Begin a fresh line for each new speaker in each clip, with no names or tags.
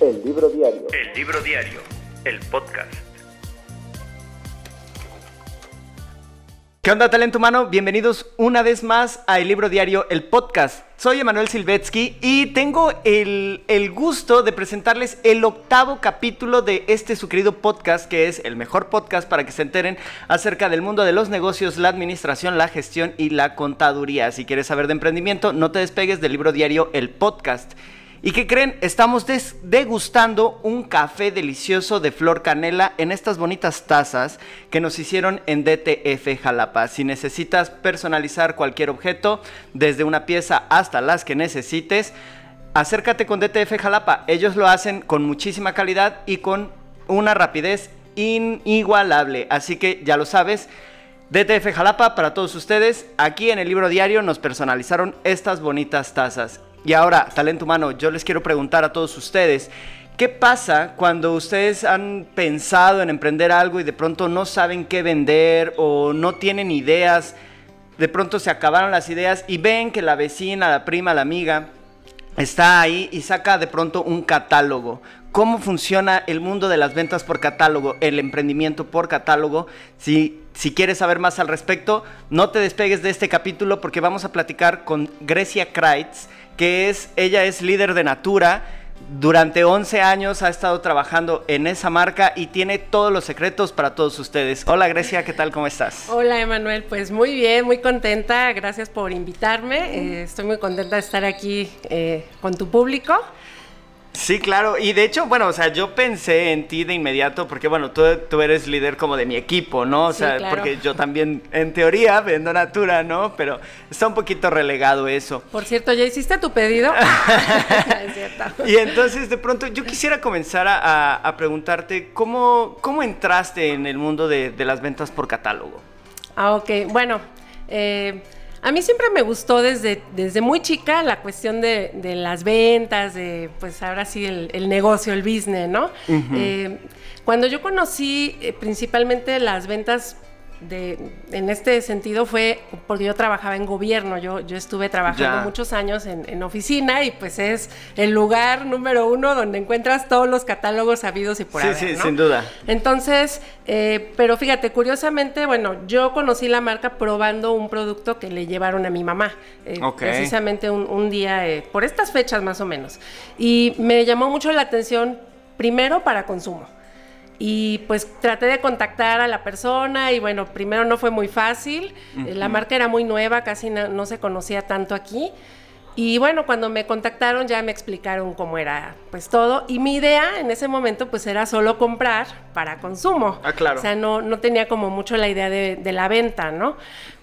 El Libro Diario.
El Libro Diario, el podcast.
¿Qué onda, talento humano? Bienvenidos una vez más a El Libro Diario, el podcast. Soy Emanuel Silvetsky y tengo el, el, gusto de presentarles el octavo capítulo de este su querido podcast, que es el mejor podcast para que se enteren acerca del mundo de los negocios, la administración, la gestión y la contaduría. Si quieres saber de emprendimiento, no te despegues del Libro Diario, el podcast. ¿Y qué creen? Estamos degustando un café delicioso de flor canela en estas bonitas tazas que nos hicieron en DTF Jalapa. Si necesitas personalizar cualquier objeto, desde una pieza hasta las que necesites, acércate con DTF Jalapa. Ellos lo hacen con muchísima calidad y con una rapidez inigualable. Así que ya lo sabes. DTF Jalapa para todos ustedes. Aquí en el libro diario nos personalizaron estas bonitas tazas. Y ahora, talento humano, yo les quiero preguntar a todos ustedes, ¿qué pasa cuando ustedes han pensado en emprender algo y de pronto no saben qué vender o no tienen ideas? De pronto se acabaron las ideas y ven que la vecina, la prima, la amiga está ahí y saca de pronto un catálogo. ¿Cómo funciona el mundo de las ventas por catálogo, el emprendimiento por catálogo? Si, si quieres saber más al respecto, no te despegues de este capítulo porque vamos a platicar con Grecia Kreitz que es, ella es líder de Natura. Durante 11 años ha estado trabajando en esa marca y tiene todos los secretos para todos ustedes. Hola Grecia, ¿qué tal? ¿Cómo estás?
Hola Emanuel, pues muy bien, muy contenta. Gracias por invitarme. Eh, estoy muy contenta de estar aquí eh, con tu público.
Sí, claro. Y de hecho, bueno, o sea, yo pensé en ti de inmediato porque, bueno, tú, tú eres líder como de mi equipo, ¿no? O sea, porque yo también, en teoría, vendo Natura, ¿no? Pero está un poquito relegado eso.
Por cierto, ¿ya hiciste tu pedido?
es cierto. Y entonces, de pronto, yo quisiera comenzar a, preguntarte, ¿cómo, ¿cómo entraste en el mundo de, de las ventas por catálogo?
Ah, ok. Bueno, eh a mí siempre me gustó desde, desde muy chica la cuestión de, las ventas, de pues ahora sí el, negocio, el business, ¿no? Eh, cuando yo conocí eh, principalmente las ventas en este sentido fue porque yo trabajaba en gobierno, yo, yo estuve trabajando muchos años en, oficina y pues es el lugar número uno donde encuentras todos los catálogos sabidos y por
sí, Sí, sin duda.
Entonces, eh, pero fíjate, curiosamente, bueno, yo conocí la marca probando un producto que le llevaron a mi mamá, eh, precisamente un, día, eh, por estas fechas más o menos. Y me llamó mucho la atención, primero para consumo y pues traté de contactar a la persona y bueno, primero no fue muy fácil, eh, la marca era muy nueva, casi no, se conocía tanto aquí. Y bueno, cuando me contactaron ya me explicaron cómo era pues todo. Y mi idea en ese momento pues era solo comprar para consumo.
Ah, claro.
O sea, no, no tenía como mucho la idea de, la venta, ¿no?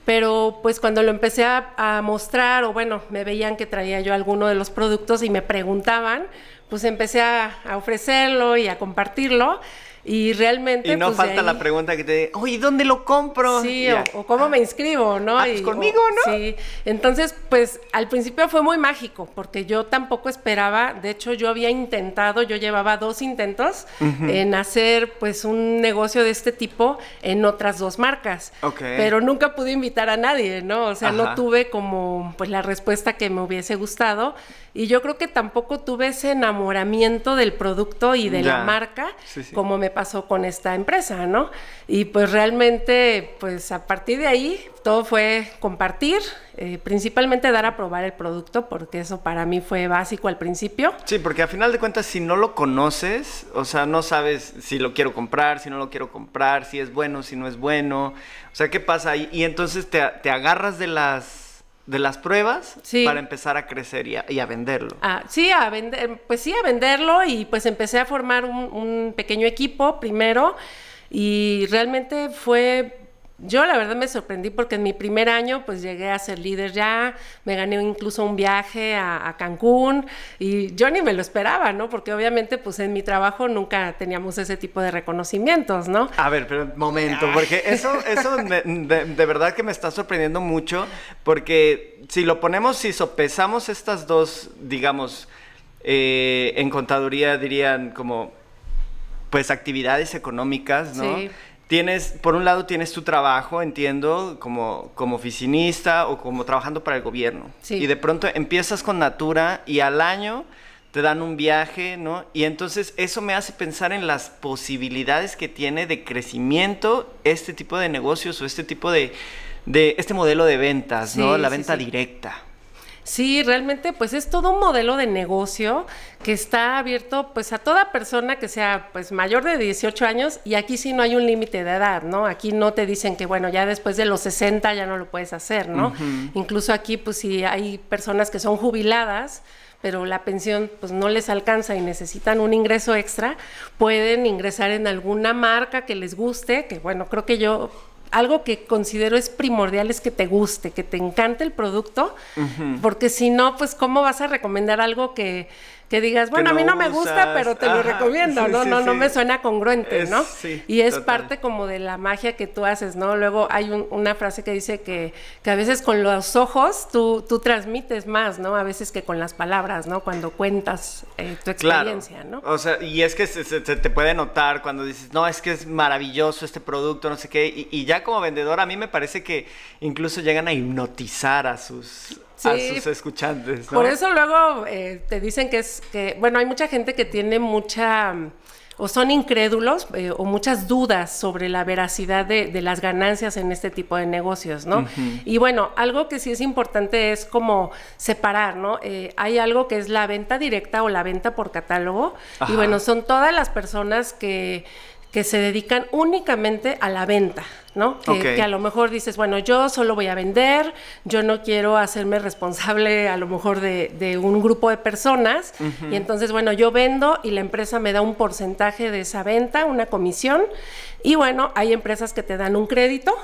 Pero pues cuando lo empecé a, mostrar o bueno, me veían que traía yo alguno de los productos y me preguntaban, pues empecé a, a ofrecerlo y a compartirlo. Y realmente.
Y no
pues,
falta la pregunta que te dice, oye, ¿dónde lo compro?
Sí, o, cómo me inscribo, ¿no?
Ah, pues conmigo, ¿no?
Sí. Entonces, pues al principio fue muy mágico, porque yo tampoco esperaba, de hecho, yo había intentado, yo llevaba dos intentos en hacer pues un negocio de este tipo en otras dos marcas.
Ok.
Pero nunca pude invitar a nadie, ¿no? O sea, no tuve como pues la respuesta que me hubiese gustado. Y yo creo que tampoco tuve ese enamoramiento del producto y de la marca como me pasó con esta empresa, ¿no? Y pues realmente, pues a partir de ahí, todo fue compartir, eh, principalmente dar a probar el producto, porque eso para mí fue básico al principio.
Sí, porque a final de cuentas, si no lo conoces, o sea, no sabes si lo quiero comprar, si no lo quiero comprar, si es bueno, si no es bueno, o sea, ¿qué pasa? ahí? y entonces te, te agarras de las de las pruebas para empezar a crecer y a, venderlo.
Ah, sí, a vender, pues sí, a venderlo y pues empecé a formar un, un pequeño equipo primero y realmente fue yo la verdad me sorprendí porque en mi primer año pues llegué a ser líder ya, me gané incluso un viaje a, Cancún y yo ni me lo esperaba, ¿no? Porque obviamente pues en mi trabajo nunca teníamos ese tipo de reconocimientos, ¿no?
A ver, pero momento, porque eso, eso de, verdad que me está sorprendiendo mucho porque si lo ponemos, si sopesamos estas dos, digamos, eh, en contaduría dirían como pues actividades económicas, ¿no? Sí tienes, por un lado tienes tu trabajo, entiendo, como, como oficinista o como trabajando para el gobierno. Y de pronto empiezas con Natura y al año te dan un viaje, ¿no? Y entonces eso me hace pensar en las posibilidades que tiene de crecimiento este tipo de negocios o este tipo de, de este modelo de ventas, ¿no? La venta directa.
Sí, realmente pues es todo un modelo de negocio que está abierto pues a toda persona que sea pues mayor de 18 años y aquí sí no hay un límite de edad, ¿no? Aquí no te dicen que bueno, ya después de los 60 ya no lo puedes hacer, ¿no? Incluso aquí pues si hay personas que son jubiladas, pero la pensión pues no les alcanza y necesitan un ingreso extra, pueden ingresar en alguna marca que les guste, que bueno, creo que yo algo que considero es primordial es que te guste, que te encante el producto, porque si no, pues cómo vas a recomendar algo que que digas, bueno, a mí no me gusta, pero te lo recomiendo, ¿no? no, no me suena congruente, ¿no? y es parte como de la magia que tú haces, ¿no? Luego hay una frase que dice que, que a veces con los ojos tú, tú transmites más, ¿no? A veces que con las palabras, ¿no? Cuando cuentas eh, tu experiencia, ¿no?
O sea, y es que se, te puede notar cuando dices, no, es que es maravilloso este producto, no sé qué, y, y ya como vendedor a mí me parece que incluso llegan a hipnotizar a sus a sus escuchantes.
Por eso luego eh, te dicen que es que, bueno, hay mucha gente que tiene mucha o son incrédulos eh, o muchas dudas sobre la veracidad de, las ganancias en este tipo de negocios, ¿no? Y bueno, algo que sí es importante es como separar, ¿no? Eh, hay algo que es la venta directa o la venta por catálogo, y bueno, son todas las personas que que se dedican únicamente a la venta, ¿no? Que, a lo mejor dices, bueno, yo solo voy a vender, yo no quiero hacerme responsable a lo mejor de, un grupo de personas, y entonces, bueno, yo vendo y la empresa me da un porcentaje de esa venta, una comisión, y bueno, hay empresas que te dan un crédito,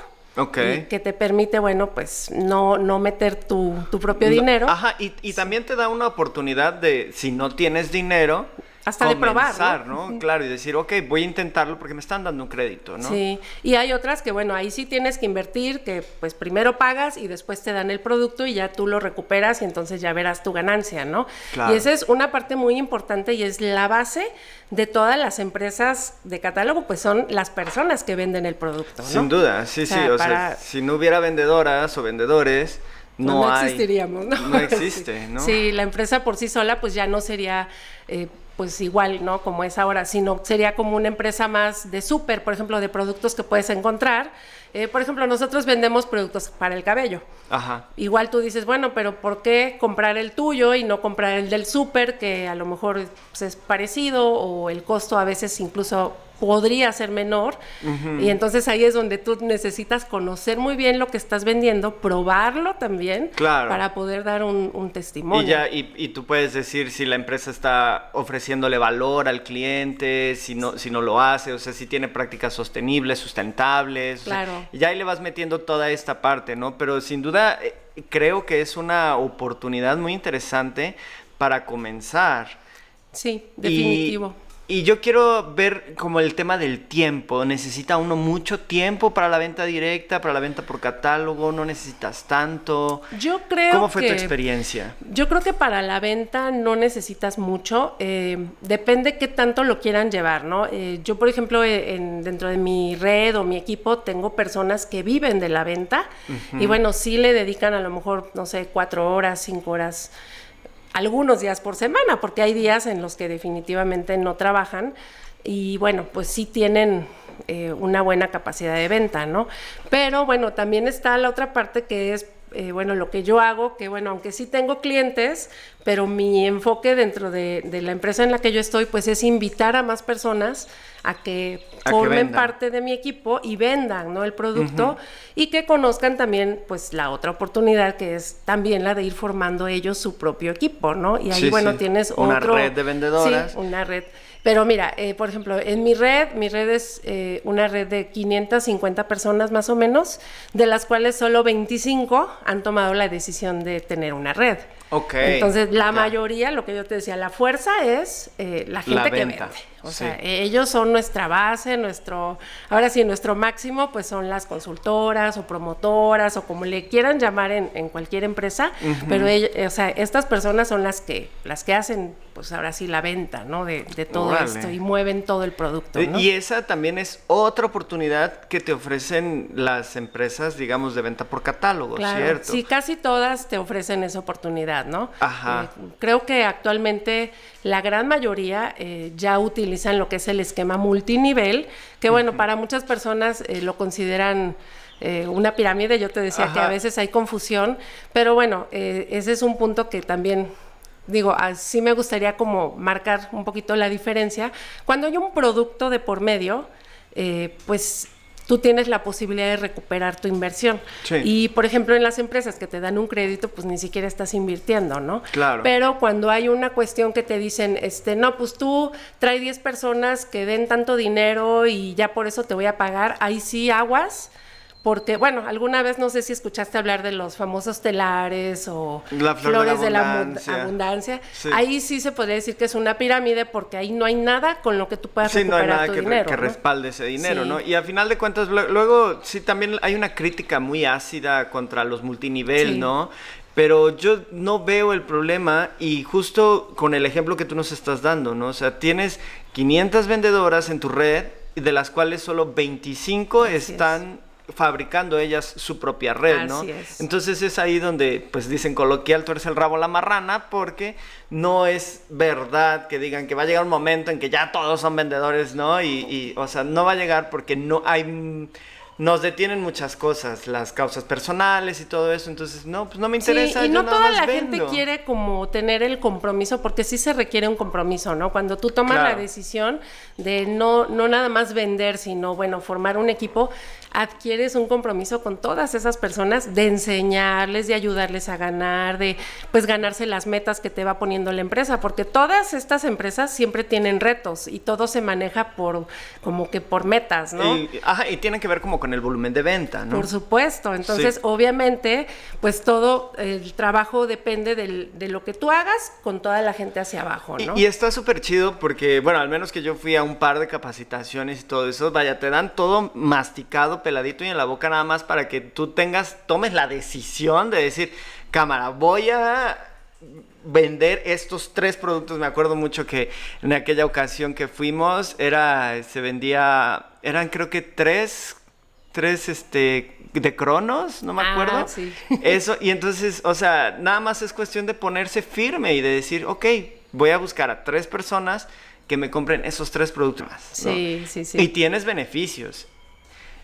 que te permite, bueno, pues no, no meter tu, propio dinero.
Ajá, y, y, también te da una oportunidad de, si no tienes dinero,
hasta de probar,
¿no? Claro, y decir, ok, voy a intentarlo porque me están dando un crédito, ¿no?
Sí, y hay otras que, bueno, ahí sí tienes que invertir, que pues primero pagas y después te dan el producto y ya tú lo recuperas y entonces ya verás tu ganancia, ¿no? Y esa es una parte muy importante y es la base de todas las empresas de catálogo, pues son las personas que venden el producto, ¿no?
Sin duda, sí, sí, o sea, si no hubiera vendedoras o vendedores... No,
no, existiríamos, ¿no?
No existe, ¿no?
Sí, la empresa por sí sola pues ya no sería eh, pues igual, ¿no? Como es ahora, sino sería como una empresa más de súper, por ejemplo, de productos que puedes encontrar. Eh, por ejemplo, nosotros vendemos productos para el cabello. Ajá. Igual tú dices, bueno, pero ¿por qué comprar el tuyo y no comprar el del súper, que a lo mejor pues, es parecido o el costo a veces incluso podría ser menor. Y entonces ahí es donde tú necesitas conocer muy bien lo que estás vendiendo, probarlo también, para poder dar un, testimonio.
Y, ya, y, tú puedes decir si la empresa está ofreciéndole valor al cliente, si no, si no lo hace, o sea, si tiene prácticas sostenibles, sustentables.
Claro.
y ya ahí le vas metiendo toda esta parte, ¿no? Pero sin duda eh, creo que es una oportunidad muy interesante para comenzar.
Sí, definitivo.
Y yo quiero ver como el tema del tiempo. ¿Necesita uno mucho tiempo para la venta directa, para la venta por catálogo? ¿No necesitas tanto?
Yo creo
¿Cómo fue tu experiencia?
Yo creo que para la venta no necesitas mucho. Eh, depende qué tanto lo quieran llevar, ¿no? Eh, yo, por ejemplo, eh, dentro de mi red o mi equipo tengo personas que viven de la venta y bueno, sí le dedican a lo mejor, no sé, cuatro horas, cinco horas algunos días por semana, porque hay días en los que definitivamente no trabajan y bueno, pues sí tienen eh, una buena capacidad de venta, ¿no? Pero bueno, también está la otra parte que es eh, bueno, lo que yo hago, que bueno, aunque sí tengo clientes, pero mi enfoque dentro de, la empresa en la que yo estoy, pues es invitar a más personas a que formen parte de mi equipo y vendan, ¿no? El producto y que conozcan también, pues, la otra oportunidad que es también la de ir formando ellos su propio equipo, ¿no? Y ahí, bueno, tienes
una red de vendedoras.
Sí, una red. Pero mira, eh, por ejemplo, en mi red, mi red es eh, una red de 550 personas más o menos, de las cuales solo 25 han tomado la decisión de tener una red.
Ok.
Entonces, la mayoría, lo que yo te decía, la fuerza es eh, la gente que vende. O sea, ellos son nuestra base, nuestro, ahora sí, nuestro máximo, pues son las consultoras o promotoras o como le quieran llamar en, cualquier empresa, pero o sea, estas personas son las que, las que hacen pues ahora sí la venta, ¿no? De, todo esto y mueven todo el producto. ¿no?
Y esa también es otra oportunidad que te ofrecen las empresas, digamos, de venta por catálogo, ¿cierto?
Sí, casi todas te ofrecen esa oportunidad, ¿no? Ajá. Eh, creo que actualmente la gran mayoría eh, ya utilizan lo que es el esquema multinivel, que bueno, para muchas personas eh, lo consideran eh, una pirámide. Yo te decía que a veces hay confusión, pero bueno, eh, ese es un punto que también digo, así me gustaría como marcar un poquito la diferencia. Cuando hay un producto de por medio, eh, pues tú tienes la posibilidad de recuperar tu inversión. Y, por ejemplo, en las empresas que te dan un crédito, pues ni siquiera estás invirtiendo, ¿no?
Claro.
Pero cuando hay una cuestión que te dicen, este, no, pues tú trae 10 personas que den tanto dinero y ya por eso te voy a pagar, ahí sí aguas porque, bueno, alguna vez no sé si escuchaste hablar de los famosos telares o flores de la abundancia. Ahí sí se podría decir que es una pirámide porque ahí no hay nada con lo que tú puedas sí, no hay nada
que, que respalde ese dinero, ¿no? Y a final de cuentas, luego sí también hay una crítica muy ácida contra los multinivel, ¿no? Pero yo no veo el problema y justo con el ejemplo que tú nos estás dando, ¿no? O sea, tienes 500 vendedoras en tu red, de las cuales solo 25 están fabricando ellas su propia red, ¿no? Entonces es ahí donde, pues dicen coloquial, tú eres el rabo la marrana, porque no es verdad que digan que va a llegar un momento en que ya todos son vendedores, ¿no? Y, y o sea, no va a llegar porque no hay nos detienen muchas cosas, las causas personales y todo eso, entonces no, pues no me interesa.
Sí, y no toda la gente quiere como tener el compromiso, porque sí se requiere un compromiso, ¿no? Cuando tú tomas la decisión de no, no nada más vender, sino bueno, formar un equipo, adquieres un compromiso con todas esas personas de enseñarles, de ayudarles a ganar, de pues ganarse las metas que te va poniendo la empresa, porque todas estas empresas siempre tienen retos y todo se maneja por como que por metas, ¿no?
Y, ajá, y tienen que ver como con el volumen de venta, ¿no?
Por supuesto, entonces obviamente pues todo el trabajo depende de lo que tú hagas con toda la gente hacia abajo, ¿no?
Y, y está súper chido porque, bueno, al menos que yo fui a un par de capacitaciones y todo eso, vaya, te dan todo masticado peladito y en la boca nada más para que tú tengas, tomes la decisión de decir, cámara, voy a vender estos tres productos. Me acuerdo mucho que en aquella ocasión que fuimos, era, se vendía, eran creo que tres, tres, este, de cronos, no me ah, acuerdo. Eso, y entonces, o sea, nada más es cuestión de ponerse firme y de decir, ok, voy a buscar a tres personas que me compren esos tres productos más.
Sí, sí, sí.
Y tienes beneficios.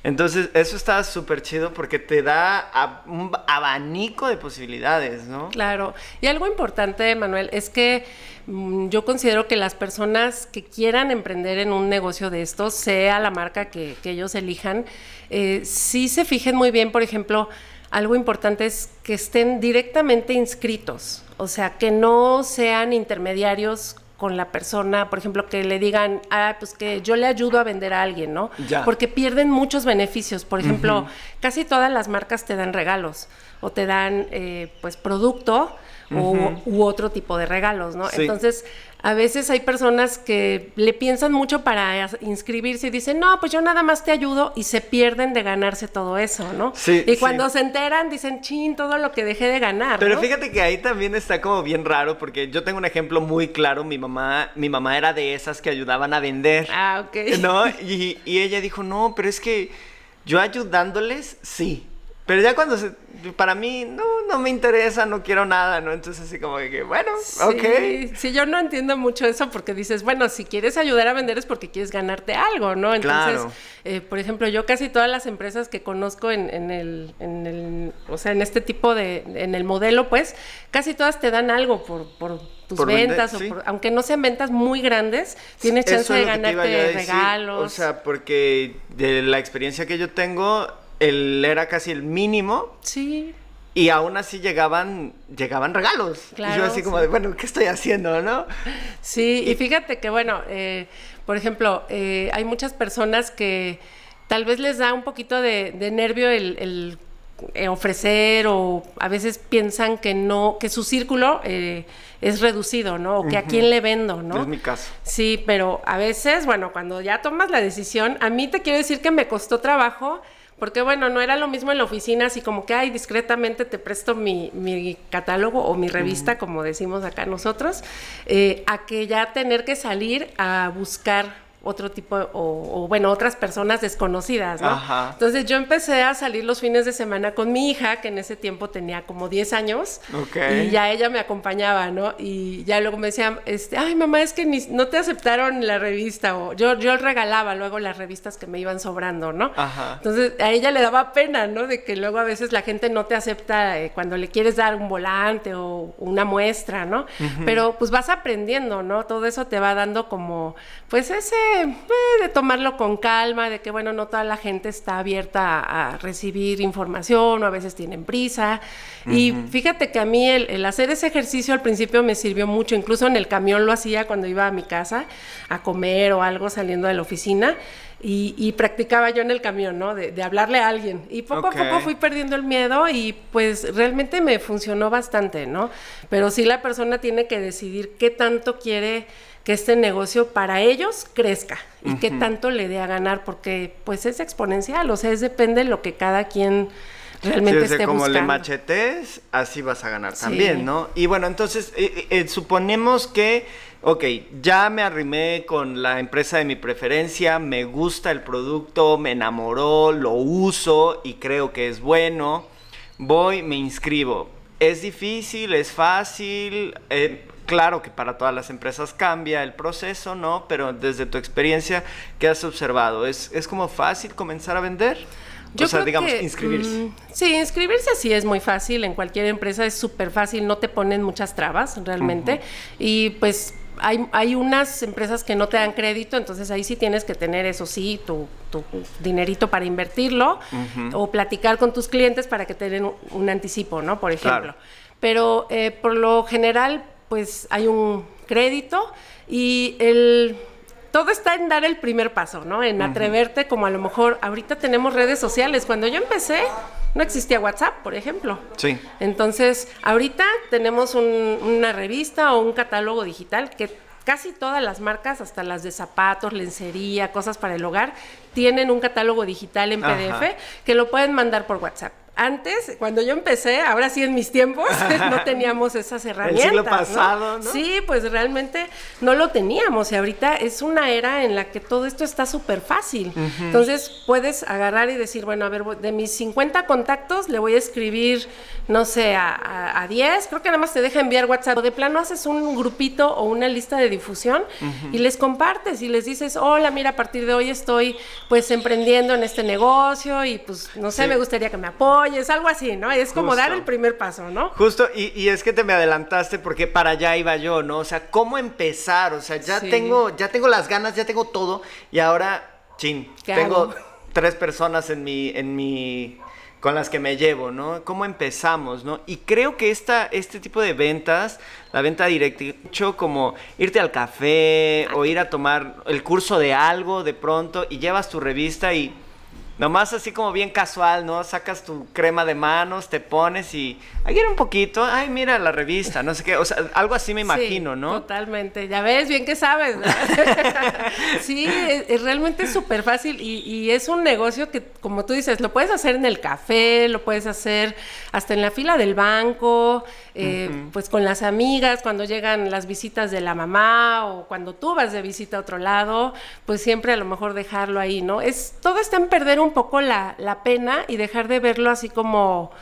Entonces, eso está súper chido porque te da un abanico de posibilidades, ¿no?
Claro. Y algo importante, Manuel, es que mm, yo considero que las personas que quieran emprender en un negocio de estos, sea la marca que, ellos elijan, eh, sí se fijen muy bien, por ejemplo, algo importante es que estén directamente inscritos, o sea, que no sean intermediarios con la persona, por ejemplo, que le digan, ah, pues que yo le ayudo a vender a alguien, ¿no? Porque pierden muchos beneficios. Por ejemplo, casi todas las marcas te dan regalos o te dan, eh, pues, producto u otro tipo de regalos, ¿no? Entonces, a veces hay personas que le piensan mucho para inscribirse y dicen, no, pues yo nada más te ayudo y se pierden de ganarse todo eso, ¿no?
Sí,
y cuando se enteran dicen, chin, todo lo que dejé de ganar.
Pero fíjate que ahí también está como bien raro porque yo tengo un ejemplo muy claro, mi mamá, mi mamá era de esas que ayudaban a vender.
Ah, ok.
¿No? Y, y ella dijo, no, pero es que yo ayudándoles, sí pero ya cuando se, para mí, no, no me interesa, no quiero nada, ¿no? Entonces así como que, bueno, ok.
Sí, yo no entiendo mucho eso porque dices, bueno, si quieres ayudar a vender es porque quieres ganarte algo, ¿no? Entonces, eh, por ejemplo, yo casi todas las empresas que conozco en, en, el, en el, o sea, en este tipo de, en el modelo, pues, casi todas te dan algo por, por tus ventas, o aunque no sean ventas muy grandes, tienes chance de ganarte regalos.
O sea, porque de la experiencia que yo tengo el, era casi el mínimo.
Sí.
Y aún así llegaban, llegaban regalos. Claro, y yo así como de, bueno, ¿qué estoy haciendo, no?
Sí, y, fíjate que, bueno, eh, por ejemplo, eh, hay muchas personas que tal vez les da un poquito de, nervio el, eh, ofrecer o a veces piensan que no, que su círculo es reducido, ¿no? O que a quién le vendo, ¿no?
Es mi caso.
Sí, pero a veces, bueno, cuando ya tomas la decisión, a mí te quiero decir que me costó trabajo porque bueno, no era lo mismo en la oficina, así como que, ay, discretamente te presto mi, mi catálogo o mi revista, como decimos acá nosotros, eh, a que ya tener que salir a buscar otro tipo, o, bueno, otras personas desconocidas, ¿no? Entonces yo empecé a salir los fines de semana con mi hija, que en ese tiempo tenía como 10 años, y ya ella me acompañaba, ¿no? Y ya luego me decía, este, ay mamá, es que no te aceptaron la revista, o yo, yo regalaba luego las revistas que me iban sobrando, ¿no? Entonces a ella le daba pena, ¿no? De que luego a veces la gente no te acepta eh, cuando le quieres dar un volante o una muestra, ¿no? Pero pues vas aprendiendo, ¿no? Todo eso te va dando como, pues ese eh, de tomarlo con calma, de que bueno, no toda la gente está abierta a, recibir información o a veces tienen prisa. Y fíjate que a mí el, hacer ese ejercicio al principio me sirvió mucho, incluso en el camión lo hacía cuando iba a mi casa a comer o algo saliendo de la oficina. Y, practicaba yo en el camión, ¿no? De, hablarle a alguien. Y poco a poco fui perdiendo el miedo y pues realmente me funcionó bastante, ¿no? Pero sí la persona tiene que decidir qué tanto quiere que este negocio para ellos crezca y que tanto le dé a ganar, porque pues es exponencial, o sea, es depende de lo que cada quien realmente sí, esté
como
le
machetes, así vas a ganar también, ¿no? Y bueno, entonces eh, eh, eh, suponemos que, ok, ya me arrimé con la empresa de mi preferencia, me gusta el producto, me enamoró, lo uso y creo que es bueno, voy, me inscribo. ¿Es difícil? ¿Es fácil? Claro que para todas las empresas cambia el proceso, ¿no? Pero desde tu experiencia, ¿qué has observado? ¿Es, es como fácil comenzar a vender?
Yo o sea, digamos, inscribirse. Mm, sí, inscribirse sí es muy fácil. En cualquier empresa es súper fácil, no te ponen muchas trabas realmente. Y pues hay, hay, unas empresas que no te dan crédito, entonces ahí sí tienes que tener, eso sí, tu, tu dinerito para invertirlo o platicar con tus clientes para que te den un, anticipo, ¿no? Por ejemplo. Pero eh, por lo general pues hay un crédito y el todo está en dar el primer paso, ¿no? En atreverte, como a lo mejor ahorita tenemos redes sociales. Cuando yo empecé, no existía WhatsApp, por ejemplo.
Sí.
Entonces, ahorita tenemos una revista o un catálogo digital que casi todas las marcas, hasta las de zapatos, lencería, cosas para el hogar, tienen un catálogo digital en PDF que lo pueden mandar por WhatsApp antes, cuando yo empecé, ahora sí en mis tiempos, no teníamos esas herramientas. El
siglo pasado, ¿no?
Sí, pues realmente no lo teníamos y ahorita es una era en la que todo esto está súper fácil. Entonces puedes agarrar y decir, bueno, a ver, de mis 50 contactos le voy a escribir, no sé, a, 10, creo que nada más te deja enviar WhatsApp. O de plano haces un grupito o una lista de difusión y les compartes y les dices, hola, mira, a partir de hoy estoy pues emprendiendo en este negocio y pues no sé, me gustaría que me apoyen es algo así, ¿no? Es como dar el primer paso, ¿no?
Justo, y, es que te me adelantaste porque para allá iba yo, ¿no? O sea, ¿cómo empezar? O sea, ya tengo, ya tengo las ganas, ya tengo todo, y ahora, chin, tengo tres personas en mi, en mi con las que me llevo, ¿no? ¿Cómo empezamos, no? Y creo que esta, este tipo de ventas, la venta directa, hecho como irte al café o ir a tomar el curso de algo de pronto y llevas tu revista y Nomás así como bien casual, ¿no? Sacas tu crema de manos, te pones y ahí era un poquito, ay, mira la revista, no sé qué, o sea, algo así me imagino, ¿no?
Totalmente, ya ves, bien que sabes. sí, es, realmente es súper fácil y, es un negocio que, como tú dices, lo puedes hacer en el café, lo puedes hacer hasta en la fila del banco, eh, pues con las amigas, cuando llegan las visitas de la mamá o cuando tú vas de visita a otro lado, pues siempre a lo mejor dejarlo ahí, ¿no? Es, todo está en perder un un poco la, la pena y dejar de verlo así como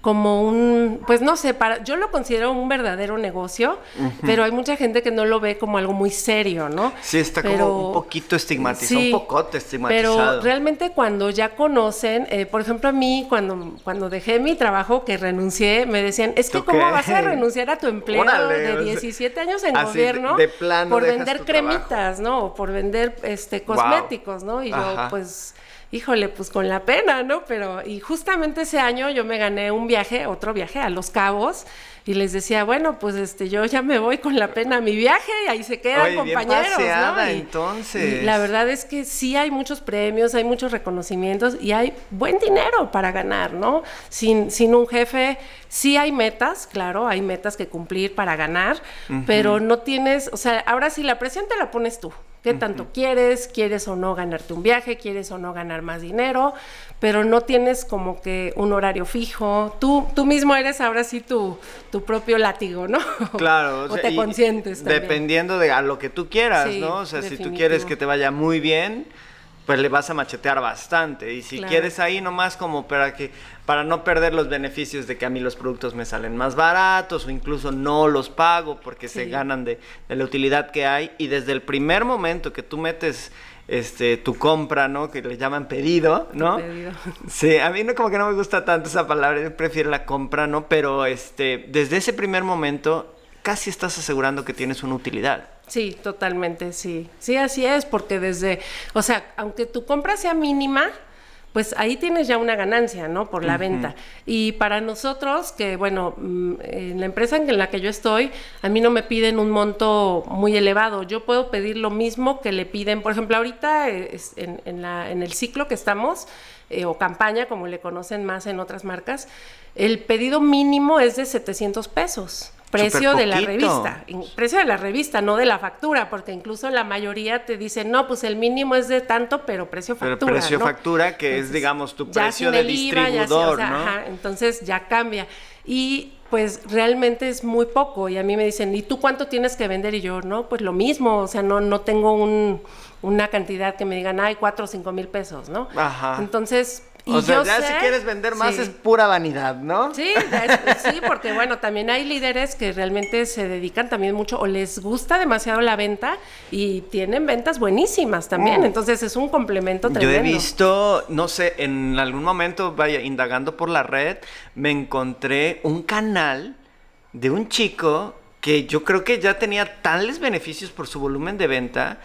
como un, pues no sé, para, yo lo considero un verdadero negocio, pero hay mucha gente que no lo ve como algo muy serio, ¿no?
Sí, está como un poquito estigmatizado, un pocote estigmatizado.
Pero realmente cuando ya conocen, eh, por ejemplo a mí cuando, cuando dejé mi trabajo, que renuncié, me decían, es que cómo vas a renunciar a tu empleo de 17 años en gobierno por vender cremitas, ¿no? O por vender este cosméticos, ¿no? Y yo pues híjole, pues con la pena, ¿no? Pero, y justamente ese año yo me gané un viaje, otro viaje a Los Cabos, y les decía, bueno, pues este, yo ya me voy con la pena a mi viaje y ahí se quedan compañeros, ¿no?
entonces.
la verdad es que sí hay muchos premios, hay muchos reconocimientos y hay buen dinero para ganar, ¿no? Sin, sin un jefe, sí hay metas, claro, hay metas que cumplir para ganar, pero no tienes, o sea, ahora sí la presión te la pones tú. ¿Qué tanto quieres? ¿Quieres o no ganarte un viaje? ¿Quieres o no ganar más dinero? Pero no tienes como que un horario fijo. Tú, tú mismo eres ahora sí tu, tu propio látigo, ¿no?
Claro.
o, te consientes también.
Dependiendo de a lo que tú quieras, ¿no? O sea, si tú quieres que te vaya muy bien, pues le vas a machetear bastante. Y si quieres ahí nomás como para que para no perder los beneficios de que a mí los productos me salen más baratos o incluso no los pago porque se ganan de, la utilidad que hay y desde el primer momento que tú metes este tu compra, ¿no? Que le llaman pedido, ¿no?
Pedido.
Sí, a mí no como que no me gusta tanto esa palabra, yo prefiero la compra, ¿no? Pero este desde ese primer momento casi estás asegurando que tienes una utilidad.
Sí, totalmente, sí. Sí, así es, porque desde, o sea, aunque tu compra sea mínima, pues ahí tienes ya una ganancia, ¿no? Por la venta. Y para nosotros, que bueno, mm, en la empresa en la que yo estoy, a mí no me piden un monto muy elevado. Yo puedo pedir lo mismo que le piden, por ejemplo, ahorita en, en, la, en el ciclo que estamos, eh, o campaña, como le conocen más en otras marcas, el pedido mínimo es de 700 pesos precio de la revista, precio de la revista, no de la factura, porque incluso la mayoría te dice, no, pues el mínimo es de tanto, pero precio factura.
Pero precio factura, que es, digamos, tu precio de distribuidor, ¿no? Ajá,
entonces ya cambia. Y pues realmente es muy poco. Y a mí me dicen, ¿y tú cuánto tienes que vender? Y yo, no, pues lo mismo, o sea, no, no tengo un, una cantidad que me digan, ay, cuatro o cinco mil pesos, ¿no?
Ajá.
Entonces,
o sea, ya si quieres vender más es pura vanidad, ¿no?
Sí, sí, porque bueno, también hay líderes que realmente se dedican también mucho o les gusta demasiado la venta y tienen ventas buenísimas también. Mm. Entonces es un complemento tremendo.
Yo he visto, no sé, en algún momento, vaya, indagando por la red, me encontré un canal de un chico que yo creo que ya tenía tales beneficios por su volumen de venta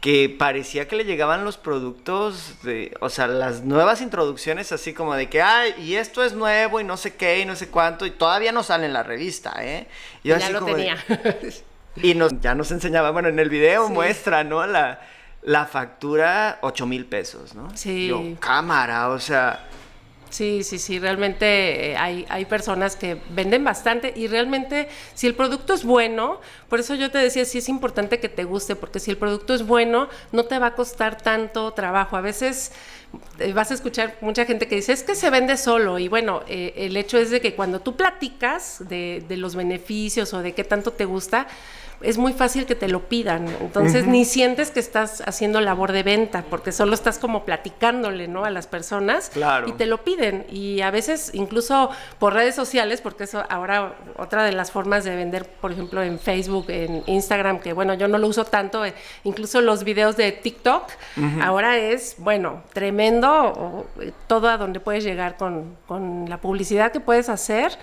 que parecía que le llegaban los productos, de, o sea, las nuevas introducciones así como de que, ay, y esto es nuevo y no sé qué y no sé cuánto, y todavía no sale en la revista, ¿eh?
Y ya lo tenía.
y nos, ya nos enseñaba, bueno, en el video muestra, ¿no? La, la factura, 8 mil pesos, ¿no?
Sí.
Yo, cámara, o sea,
Sí, sí, sí, realmente eh, hay, hay personas que venden bastante y realmente si el producto es bueno, por eso yo te decía, sí es importante que te guste, porque si el producto es bueno, no te va a costar tanto trabajo. A veces vas a escuchar mucha gente que dice, es que se vende solo. Y bueno, eh, el hecho es de que cuando tú platicas de, de los beneficios o de qué tanto te gusta, es muy fácil que te lo pidan. Entonces ni sientes que estás haciendo labor de venta, porque solo estás como platicándole, ¿no? A las personas
claro.
y te lo piden. Y a veces incluso por redes sociales, porque eso ahora otra de las formas de vender, por ejemplo, en Facebook, en Instagram, que bueno, yo no lo uso tanto, eh, incluso los videos de TikTok, ahora es, bueno, tremendo eh, todo a donde puedes llegar con, con la publicidad que puedes hacer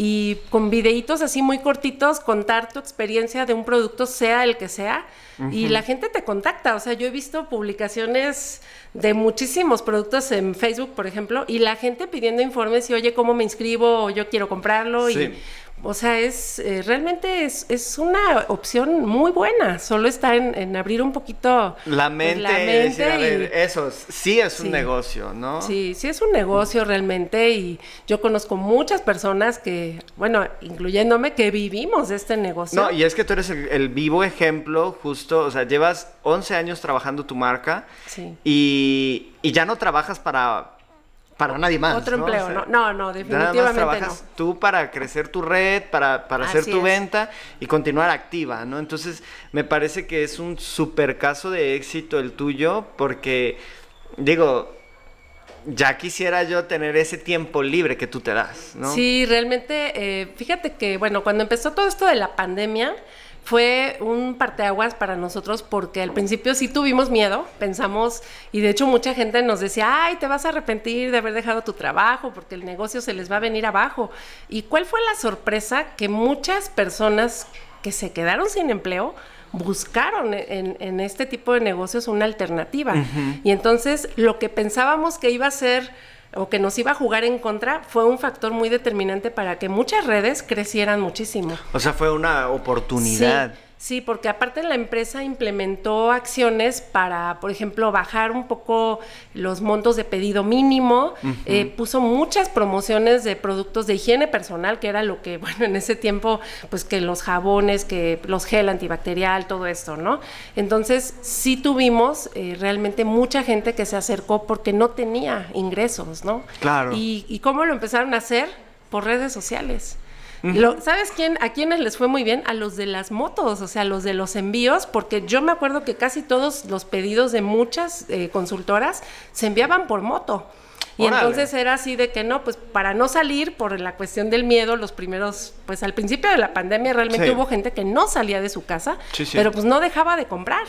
y con videitos así muy cortitos contar tu experiencia de un producto, sea el que sea, y la gente te contacta. O sea, yo he visto publicaciones de muchísimos productos en Facebook, por ejemplo, y la gente pidiendo informes y, oye, ¿cómo me inscribo? O yo quiero comprarlo. Y o sea, es eh, realmente es, es, una opción muy buena. Solo está en, abrir un poquito
la mente. la mente y, eso sí es un negocio, ¿no?
Sí, sí es un negocio realmente. Y yo conozco muchas personas que, bueno, incluyéndome, que vivimos este negocio.
No, y es que tú eres el, vivo ejemplo, justo, o sea, llevas 11 años trabajando tu marca y, y ya no trabajas para para nadie más.
Otro empleo, no, no, no, definitivamente nada más trabajas
tú para crecer tu red, para, para hacer tu venta y continuar activa, ¿no? Entonces, me parece que es un super caso de éxito el tuyo, porque, digo, ya quisiera yo tener ese tiempo libre que tú te das, ¿no?
Sí, realmente, eh, fíjate que, bueno, cuando empezó todo esto de la pandemia, fue un parteaguas para nosotros porque al principio sí tuvimos miedo, pensamos, y de hecho mucha gente nos decía, ay, te vas a arrepentir de haber dejado tu trabajo porque el negocio se les va a venir abajo. ¿Y cuál fue la sorpresa? Que muchas personas que se quedaron sin empleo, buscaron en, este tipo de negocios una alternativa. Y entonces lo que pensábamos que iba a ser o que nos iba a jugar en contra, fue un factor muy determinante para que muchas redes crecieran muchísimo.
O sea, fue una oportunidad.
Sí, porque aparte la empresa implementó acciones para, por ejemplo, bajar un poco los montos de pedido mínimo, eh, puso muchas promociones de productos de higiene personal, que era lo que, bueno, en ese tiempo, pues que los jabones, que los gel antibacterial, todo esto, ¿no? Entonces, sí tuvimos eh, realmente mucha gente que se acercó porque no tenía ingresos, ¿no?
Claro.
¿Y, y cómo lo empezaron a hacer? Por redes sociales. ¿Sabes quién? A quiénes les fue muy bien? A los de las motos, o sea, los de los envíos, porque yo me acuerdo que casi todos los pedidos de muchas eh, consultoras se enviaban por moto. Y entonces era así de que no, pues para no salir por la cuestión del miedo, los primeros, pues al principio de la pandemia realmente hubo gente que no salía de su casa, pero pues no dejaba de comprar.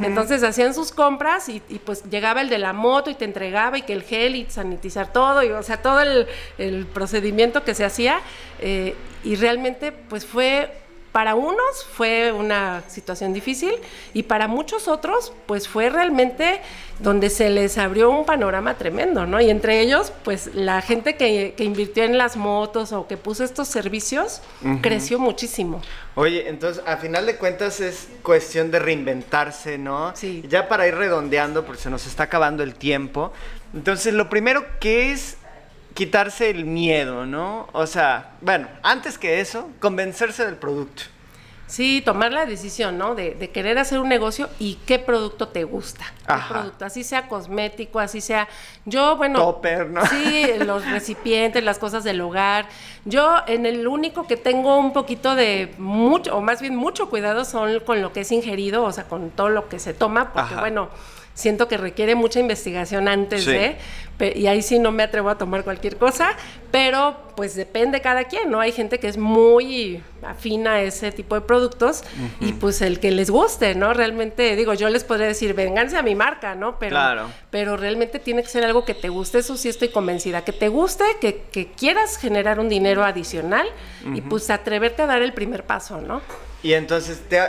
Entonces hacían sus compras y, pues llegaba el de la moto y te entregaba y que el gel y sanitizar todo, y o sea, todo el, procedimiento que se hacía. Eh, y realmente pues fue para unos fue una situación difícil y para muchos otros pues fue realmente donde se les abrió un panorama tremendo, ¿no? Y entre ellos pues la gente que, invirtió en las motos o que puso estos servicios creció muchísimo.
Oye, entonces a final de cuentas es cuestión de reinventarse, ¿no?
Sí.
Ya para ir redondeando porque se nos está acabando el tiempo. Entonces lo primero que es quitarse el miedo, ¿no? O sea, bueno, antes que eso, convencerse del producto.
Sí, tomar la decisión, ¿no? De, querer hacer un negocio y qué producto te gusta. ¿Qué producto? Así sea cosmético, así sea. Yo, bueno.
Topper, ¿no?
Sí, los recipientes, las cosas del hogar. Yo, en el único que tengo un poquito de mucho, o más bien mucho cuidado son con lo que es ingerido, o sea, con todo lo que se toma, porque, bueno siento que requiere mucha investigación antes de, y ahí sí no me atrevo a tomar cualquier cosa, pero pues depende cada quien, ¿no? Hay gente que es muy afina a ese tipo de productos y pues el que les guste, ¿no? Realmente, digo, yo les podría decir, vénganse a mi marca, ¿no? Pero, pero realmente tiene que ser algo que te guste, eso sí estoy convencida, que te guste, que, que quieras generar un dinero adicional y pues atreverte a dar el primer paso, ¿no?
Y entonces te,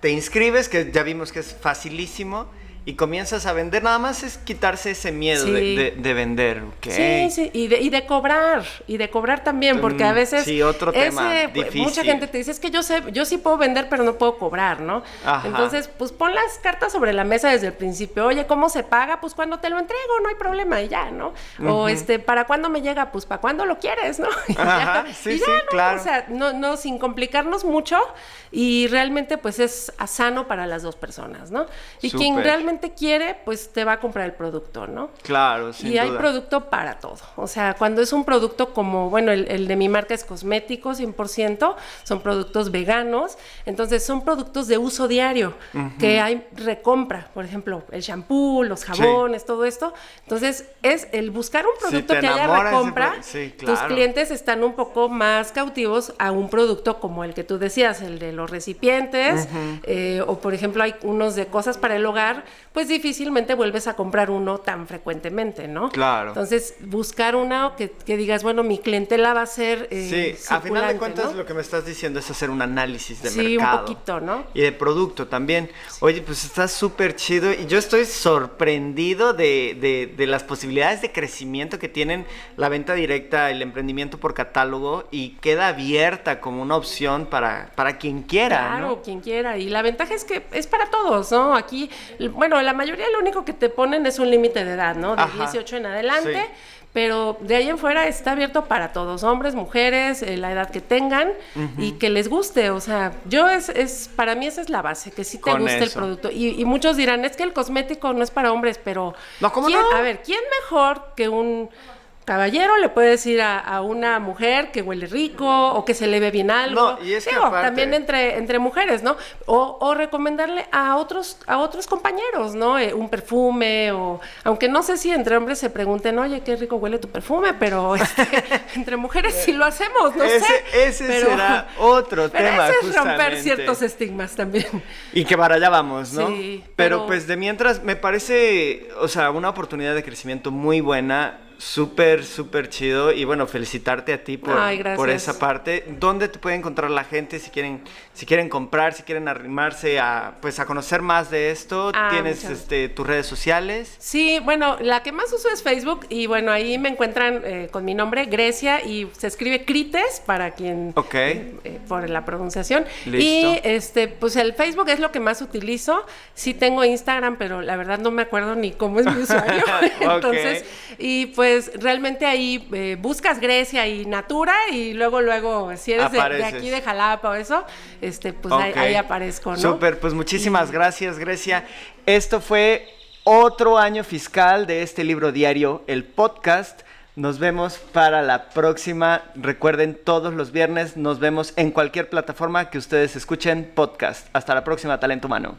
te inscribes, que ya vimos que es facilísimo y comienzas a vender, nada más es quitarse ese miedo de, vender.
Sí, sí, y de, y de cobrar, y de cobrar también, porque a mm, veces...
Sí, otro tema difícil.
Mucha gente te dice, es que yo sé, yo sí puedo vender, pero no puedo cobrar, ¿no? Entonces, pues pon las cartas sobre la mesa desde el principio. Oye, ¿cómo se paga? Pues cuando te lo entrego, no hay problema, y ya, ¿no? O este, ¿para cuándo me llega? Pues para cuándo lo quieres, ¿no?
Ajá, sí, sí, claro.
O sea, no, no, sin complicarnos mucho, y realmente, pues es sano para las dos personas, ¿no? Y quien realmente quiere, pues te va a comprar el producto, ¿no?
Claro, sin
Y hay producto para todo. O sea, cuando es un producto como, bueno, el, de mi marca es cosmético, 100%, son productos veganos, entonces son productos de uso diario, que hay recompra, por ejemplo, el shampoo, los jabones, todo esto. Entonces, es el buscar un producto que haya recompra, tus clientes están un poco más cautivos a un producto como el que tú decías, el de los recipientes, eh, o por ejemplo, hay unos de cosas para el hogar, pues difícilmente vuelves a comprar uno tan frecuentemente, ¿no?
Claro.
Entonces, buscar una que, que digas, bueno, mi clientela va a ser.
Eh, sí, a final de cuentas, lo que me estás diciendo es hacer un análisis de mercado.
Sí, un poquito, ¿no?
Y de producto también. Oye, pues está súper chido y yo estoy sorprendido de, de, de, las posibilidades de crecimiento que tienen la venta directa, el emprendimiento por catálogo y queda abierta como una opción para, para quien quiera.
Claro, quien quiera. Y la ventaja es que es para todos, ¿no? Aquí, bueno, la mayoría lo único que te ponen es un límite de edad, ¿no? De 18 en adelante. Pero de ahí en fuera está abierto para todos, hombres, mujeres, eh, la edad que tengan y que les guste. O sea, yo es, es, para mí esa es la base, que sí te guste el producto. Y, muchos dirán, es que el cosmético no es para hombres, pero...
No, ¿cómo
no? A ver, ¿quién mejor que un caballero le puede decir a, una mujer que huele rico o que se le ve bien algo.
No, y es
también entre, entre mujeres, ¿no? O, recomendarle a otros, a otros compañeros, ¿no? Eh, un perfume o, aunque no sé si entre hombres se pregunten, oye, qué rico huele tu perfume, pero este, entre mujeres sí lo hacemos, no
ese,
sé.
Ese será otro
pero
tema,
ese es romper ciertos estigmas también.
Y que para allá vamos, ¿no?
Sí.
pero pues de mientras me parece, o sea, una oportunidad de crecimiento muy buena Súper, súper chido. Y bueno, felicitarte a ti por, por esa parte. ¿Dónde te puede encontrar la gente si quieren, si quieren comprar, si quieren arrimarse a, pues, a conocer más de esto? Ah, ¿Tienes este, tus redes sociales?
Sí, bueno, la que más uso es Facebook. Y bueno, ahí me encuentran eh, con mi nombre, Grecia, y se escribe Crites para quien.
Ok.
Eh, por la pronunciación. Y este, pues el Facebook es lo que más utilizo. Sí tengo Instagram, pero la verdad no me acuerdo ni cómo es mi usuario. Entonces, y pues pues realmente ahí eh, buscas Grecia y Natura y luego, luego, si eres de, aquí de Jalapa o eso, este, pues ahí, aparezco, ¿no?
Súper, pues muchísimas gracias, Grecia. Esto fue otro año fiscal de este libro diario, el podcast. Nos vemos para la próxima. Recuerden, todos los viernes nos vemos en cualquier plataforma que ustedes escuchen podcast. Hasta la próxima, Talento Humano.